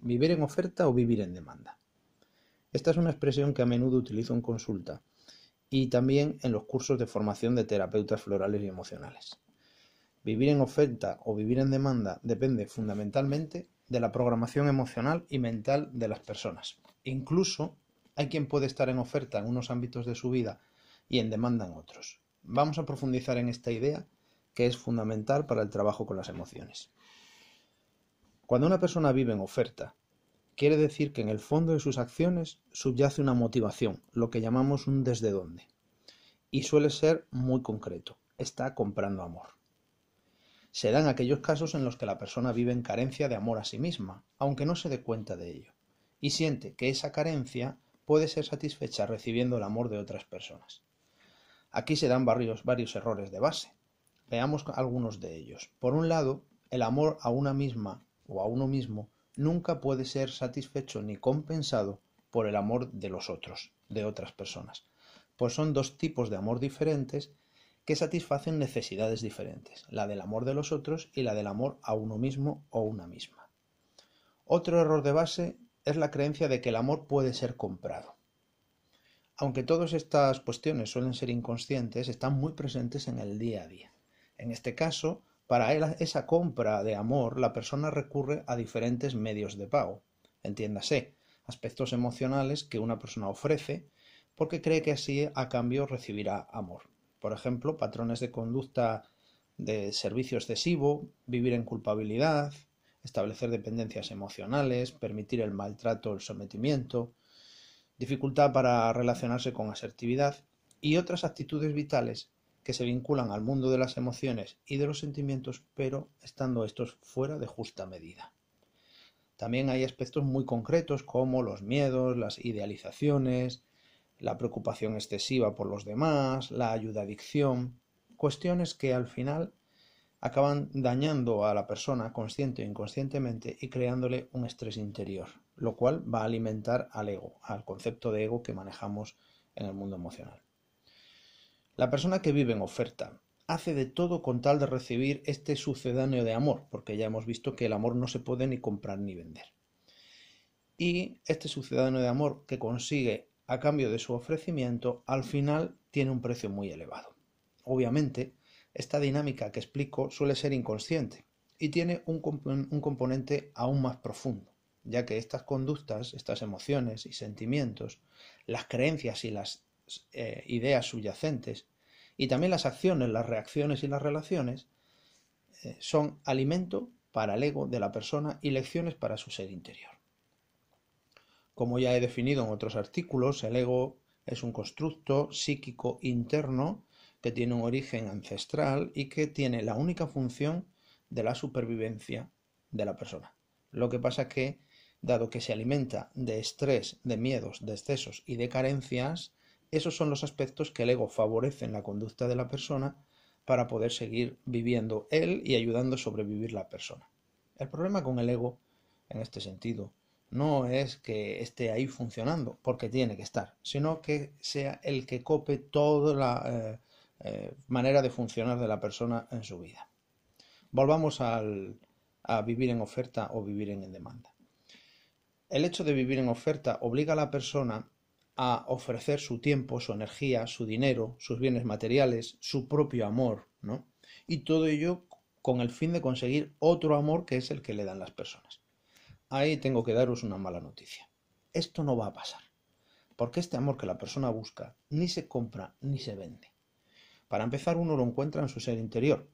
¿Vivir en oferta o vivir en demanda? Esta es una expresión que a menudo utilizo en consulta y también en los cursos de formación de terapeutas florales y emocionales. Vivir en oferta o vivir en demanda depende fundamentalmente de la programación emocional y mental de las personas. Incluso hay quien puede estar en oferta en unos ámbitos de su vida y en demanda en otros. Vamos a profundizar en esta idea que es fundamental para el trabajo con las emociones. Cuando una persona vive en oferta, quiere decir que en el fondo de sus acciones subyace una motivación, lo que llamamos un desde dónde. Y suele ser muy concreto, está comprando amor. Se dan aquellos casos en los que la persona vive en carencia de amor a sí misma, aunque no se dé cuenta de ello, y siente que esa carencia puede ser satisfecha recibiendo el amor de otras personas. Aquí se dan varios, varios errores de base. Veamos algunos de ellos. Por un lado, el amor a una misma o a uno mismo nunca puede ser satisfecho ni compensado por el amor de los otros, de otras personas, pues son dos tipos de amor diferentes que satisfacen necesidades diferentes, la del amor de los otros y la del amor a uno mismo o una misma. Otro error de base es la creencia de que el amor puede ser comprado. Aunque todas estas cuestiones suelen ser inconscientes, están muy presentes en el día a día. En este caso, para esa compra de amor, la persona recurre a diferentes medios de pago. Entiéndase, aspectos emocionales que una persona ofrece porque cree que así a cambio recibirá amor. Por ejemplo, patrones de conducta de servicio excesivo, vivir en culpabilidad, establecer dependencias emocionales, permitir el maltrato, el sometimiento, dificultad para relacionarse con asertividad y otras actitudes vitales que se vinculan al mundo de las emociones y de los sentimientos, pero estando estos fuera de justa medida. También hay aspectos muy concretos como los miedos, las idealizaciones, la preocupación excesiva por los demás, la ayuda adicción, cuestiones que al final acaban dañando a la persona consciente o inconscientemente y creándole un estrés interior, lo cual va a alimentar al ego, al concepto de ego que manejamos en el mundo emocional. La persona que vive en oferta hace de todo con tal de recibir este sucedáneo de amor, porque ya hemos visto que el amor no se puede ni comprar ni vender. Y este sucedáneo de amor que consigue a cambio de su ofrecimiento, al final tiene un precio muy elevado. Obviamente, esta dinámica que explico suele ser inconsciente y tiene un, componente aún más profundo, ya que estas conductas, estas emociones y sentimientos, las creencias y las eh, ideas subyacentes y también las acciones, las reacciones y las relaciones eh, son alimento para el ego de la persona y lecciones para su ser interior. Como ya he definido en otros artículos, el ego es un constructo psíquico interno que tiene un origen ancestral y que tiene la única función de la supervivencia de la persona. Lo que pasa que, dado que se alimenta de estrés, de miedos, de excesos y de carencias, esos son los aspectos que el ego favorece en la conducta de la persona para poder seguir viviendo él y ayudando a sobrevivir la persona. El problema con el ego, en este sentido, no es que esté ahí funcionando, porque tiene que estar, sino que sea el que cope toda la eh, eh, manera de funcionar de la persona en su vida. Volvamos al, a vivir en oferta o vivir en demanda. El hecho de vivir en oferta obliga a la persona a ofrecer su tiempo, su energía, su dinero, sus bienes materiales, su propio amor, ¿no? Y todo ello con el fin de conseguir otro amor que es el que le dan las personas. Ahí tengo que daros una mala noticia. Esto no va a pasar, porque este amor que la persona busca ni se compra ni se vende. Para empezar, uno lo encuentra en su ser interior.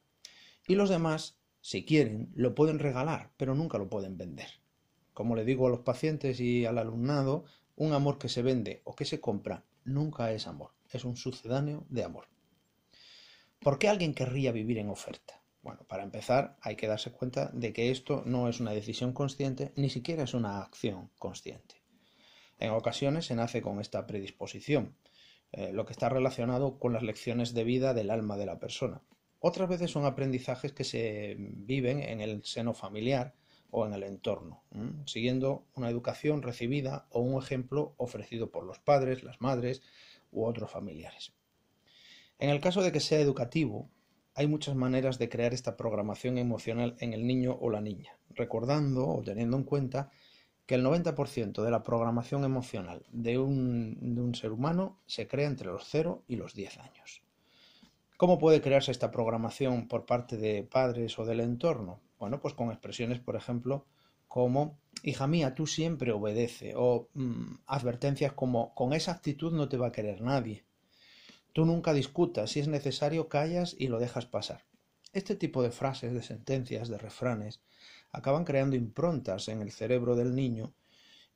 Y los demás, si quieren, lo pueden regalar, pero nunca lo pueden vender. Como le digo a los pacientes y al alumnado, un amor que se vende o que se compra nunca es amor, es un sucedáneo de amor. ¿Por qué alguien querría vivir en oferta? Bueno, para empezar hay que darse cuenta de que esto no es una decisión consciente, ni siquiera es una acción consciente. En ocasiones se nace con esta predisposición, eh, lo que está relacionado con las lecciones de vida del alma de la persona. Otras veces son aprendizajes que se viven en el seno familiar o en el entorno, siguiendo una educación recibida o un ejemplo ofrecido por los padres, las madres u otros familiares. En el caso de que sea educativo, hay muchas maneras de crear esta programación emocional en el niño o la niña, recordando o teniendo en cuenta que el 90% de la programación emocional de un, de un, ser humano se crea entre los 0 y los 10 años. ¿Cómo puede crearse esta programación por parte de padres o del entorno? Bueno, pues con expresiones, por ejemplo, como, hija mía, tú siempre obedece, o mm, advertencias como, con esa actitud no te va a querer nadie. Tú nunca discutas, si es necesario callas y lo dejas pasar. Este tipo de frases, de sentencias, de refranes, acaban creando improntas en el cerebro del niño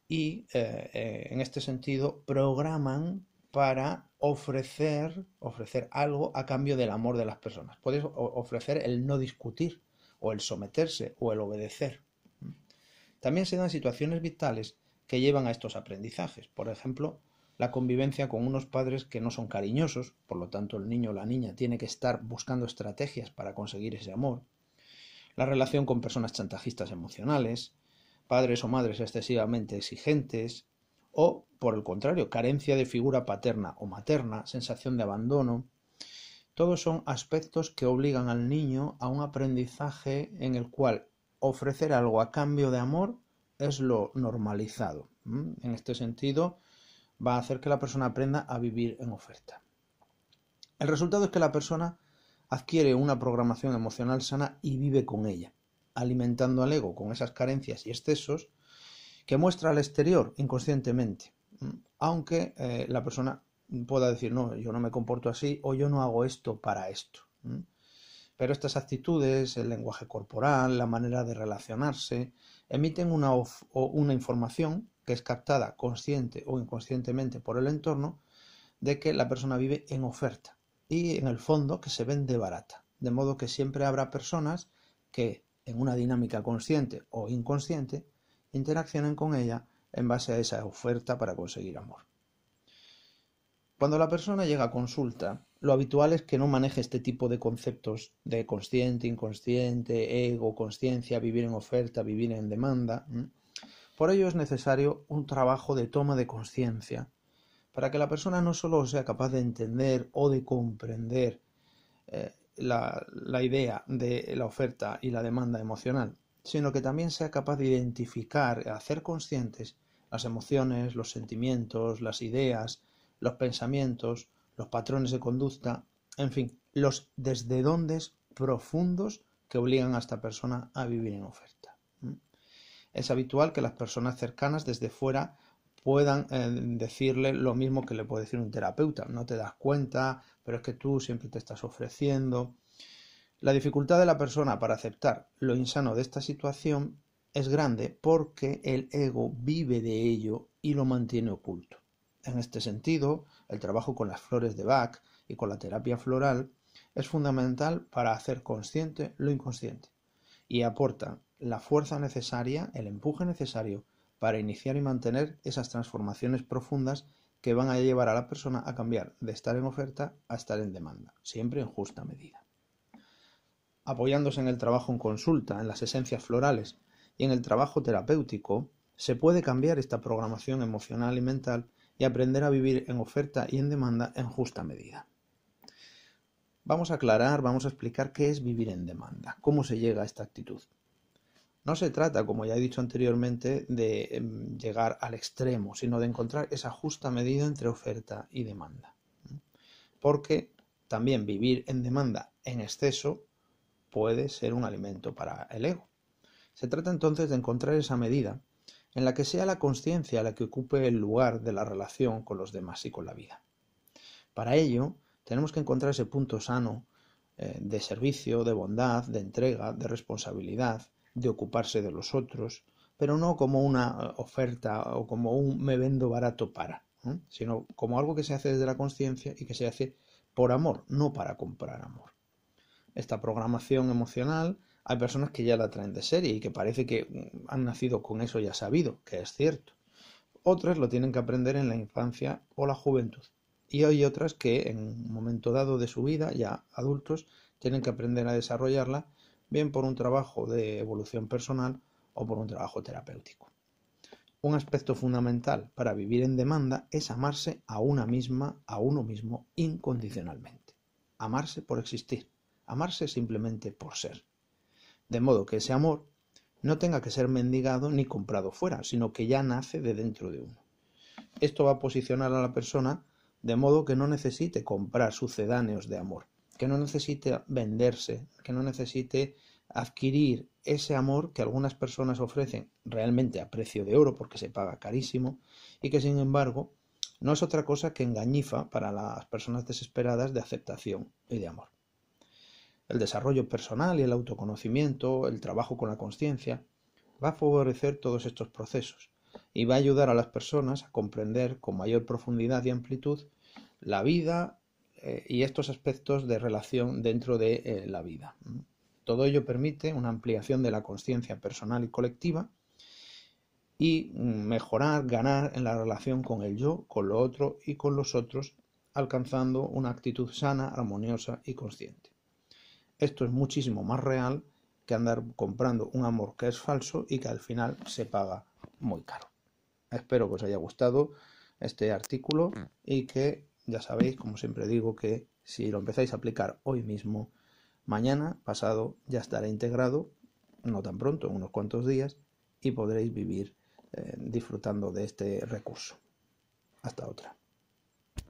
y, eh, eh, en este sentido, programan para ofrecer, ofrecer algo a cambio del amor de las personas. Puedes ofrecer el no discutir, o el someterse, o el obedecer. También se dan situaciones vitales que llevan a estos aprendizajes. Por ejemplo, la convivencia con unos padres que no son cariñosos, por lo tanto el niño o la niña tiene que estar buscando estrategias para conseguir ese amor. La relación con personas chantajistas emocionales, padres o madres excesivamente exigentes, o, por el contrario, carencia de figura paterna o materna, sensación de abandono. Todos son aspectos que obligan al niño a un aprendizaje en el cual ofrecer algo a cambio de amor es lo normalizado. En este sentido, va a hacer que la persona aprenda a vivir en oferta. El resultado es que la persona adquiere una programación emocional sana y vive con ella, alimentando al ego con esas carencias y excesos que muestra al exterior inconscientemente, aunque eh, la persona pueda decir, no, yo no me comporto así o yo no hago esto para esto. Pero estas actitudes, el lenguaje corporal, la manera de relacionarse, emiten una, una información que es captada consciente o inconscientemente por el entorno de que la persona vive en oferta y en el fondo que se vende barata. De modo que siempre habrá personas que en una dinámica consciente o inconsciente interaccionen con ella en base a esa oferta para conseguir amor. Cuando la persona llega a consulta, lo habitual es que no maneje este tipo de conceptos de consciente, inconsciente, ego, conciencia, vivir en oferta, vivir en demanda. Por ello es necesario un trabajo de toma de conciencia para que la persona no solo sea capaz de entender o de comprender eh, la, la idea de la oferta y la demanda emocional, sino que también sea capaz de identificar, hacer conscientes las emociones, los sentimientos, las ideas, los pensamientos, los patrones de conducta, en fin, los desde dónde profundos que obligan a esta persona a vivir en oferta. Es habitual que las personas cercanas desde fuera puedan eh, decirle lo mismo que le puede decir un terapeuta. No te das cuenta, pero es que tú siempre te estás ofreciendo. La dificultad de la persona para aceptar lo insano de esta situación es grande porque el ego vive de ello y lo mantiene oculto. En este sentido, el trabajo con las flores de Bach y con la terapia floral es fundamental para hacer consciente lo inconsciente y aporta la fuerza necesaria, el empuje necesario para iniciar y mantener esas transformaciones profundas que van a llevar a la persona a cambiar de estar en oferta a estar en demanda, siempre en justa medida. Apoyándose en el trabajo en consulta, en las esencias florales y en el trabajo terapéutico, se puede cambiar esta programación emocional y mental y aprender a vivir en oferta y en demanda en justa medida. Vamos a aclarar, vamos a explicar qué es vivir en demanda, cómo se llega a esta actitud. No se trata, como ya he dicho anteriormente, de em, llegar al extremo, sino de encontrar esa justa medida entre oferta y demanda. Porque también vivir en demanda en exceso puede ser un alimento para el ego. Se trata entonces de encontrar esa medida en la que sea la conciencia la que ocupe el lugar de la relación con los demás y con la vida. Para ello, tenemos que encontrar ese punto sano eh, de servicio, de bondad, de entrega, de responsabilidad, de ocuparse de los otros, pero no como una eh, oferta o como un me vendo barato para, sino como algo que se hace desde la conciencia y que se hace por amor, no para comprar amor esta programación emocional, hay personas que ya la traen de serie y que parece que han nacido con eso ya sabido, que es cierto. Otras lo tienen que aprender en la infancia o la juventud. Y hay otras que en un momento dado de su vida, ya adultos, tienen que aprender a desarrollarla, bien por un trabajo de evolución personal o por un trabajo terapéutico. Un aspecto fundamental para vivir en demanda es amarse a una misma, a uno mismo incondicionalmente. Amarse por existir amarse simplemente por ser. De modo que ese amor no tenga que ser mendigado ni comprado fuera, sino que ya nace de dentro de uno. Esto va a posicionar a la persona de modo que no necesite comprar sucedáneos de amor, que no necesite venderse, que no necesite adquirir ese amor que algunas personas ofrecen realmente a precio de oro porque se paga carísimo y que sin embargo no es otra cosa que engañifa para las personas desesperadas de aceptación y de amor. El desarrollo personal y el autoconocimiento, el trabajo con la conciencia, va a favorecer todos estos procesos y va a ayudar a las personas a comprender con mayor profundidad y amplitud la vida eh, y estos aspectos de relación dentro de eh, la vida. Todo ello permite una ampliación de la conciencia personal y colectiva y mejorar, ganar en la relación con el yo, con lo otro y con los otros, alcanzando una actitud sana, armoniosa y consciente. Esto es muchísimo más real que andar comprando un amor que es falso y que al final se paga muy caro. Espero que os haya gustado este artículo y que ya sabéis, como siempre digo, que si lo empezáis a aplicar hoy mismo, mañana, pasado, ya estará integrado, no tan pronto, en unos cuantos días, y podréis vivir eh, disfrutando de este recurso. Hasta otra.